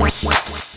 Wait, wait, wait.